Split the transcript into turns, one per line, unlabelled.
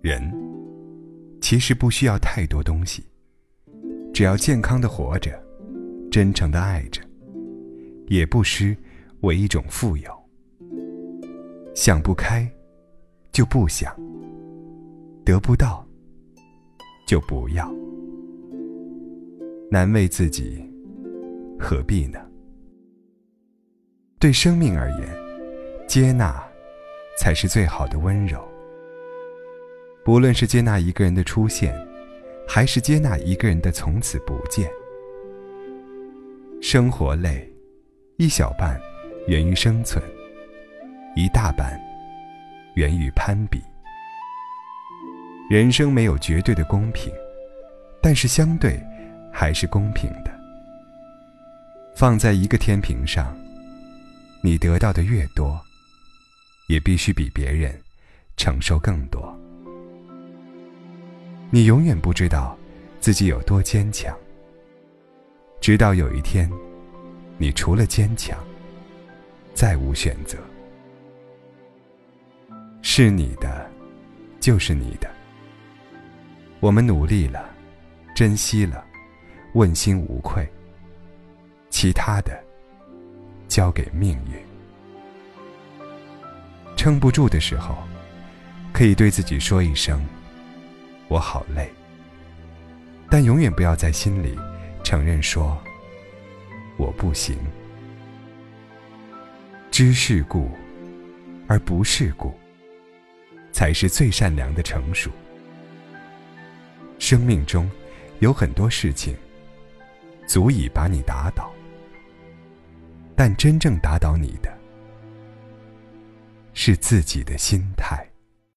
人其实不需要太多东西，只要健康的活着，真诚的爱着，也不失为一种富有。想不开，就不想；得不到，就不要。难为自己，何必呢？对生命而言，接纳才是最好的温柔。不论是接纳一个人的出现，还是接纳一个人的从此不见。生活累，一小半源于生存，一大半源于攀比。人生没有绝对的公平，但是相对还是公平的。放在一个天平上，你得到的越多，也必须比别人承受更多。你永远不知道自己有多坚强，直到有一天，你除了坚强，再无选择。是你的，就是你的。我们努力了，珍惜了，问心无愧。其他的，交给命运。撑不住的时候，可以对自己说一声。我好累，但永远不要在心里承认说我不行。知世故而不世故，才是最善良的成熟。生命中有很多事情足以把你打倒，但真正打倒你的，是自己的心态。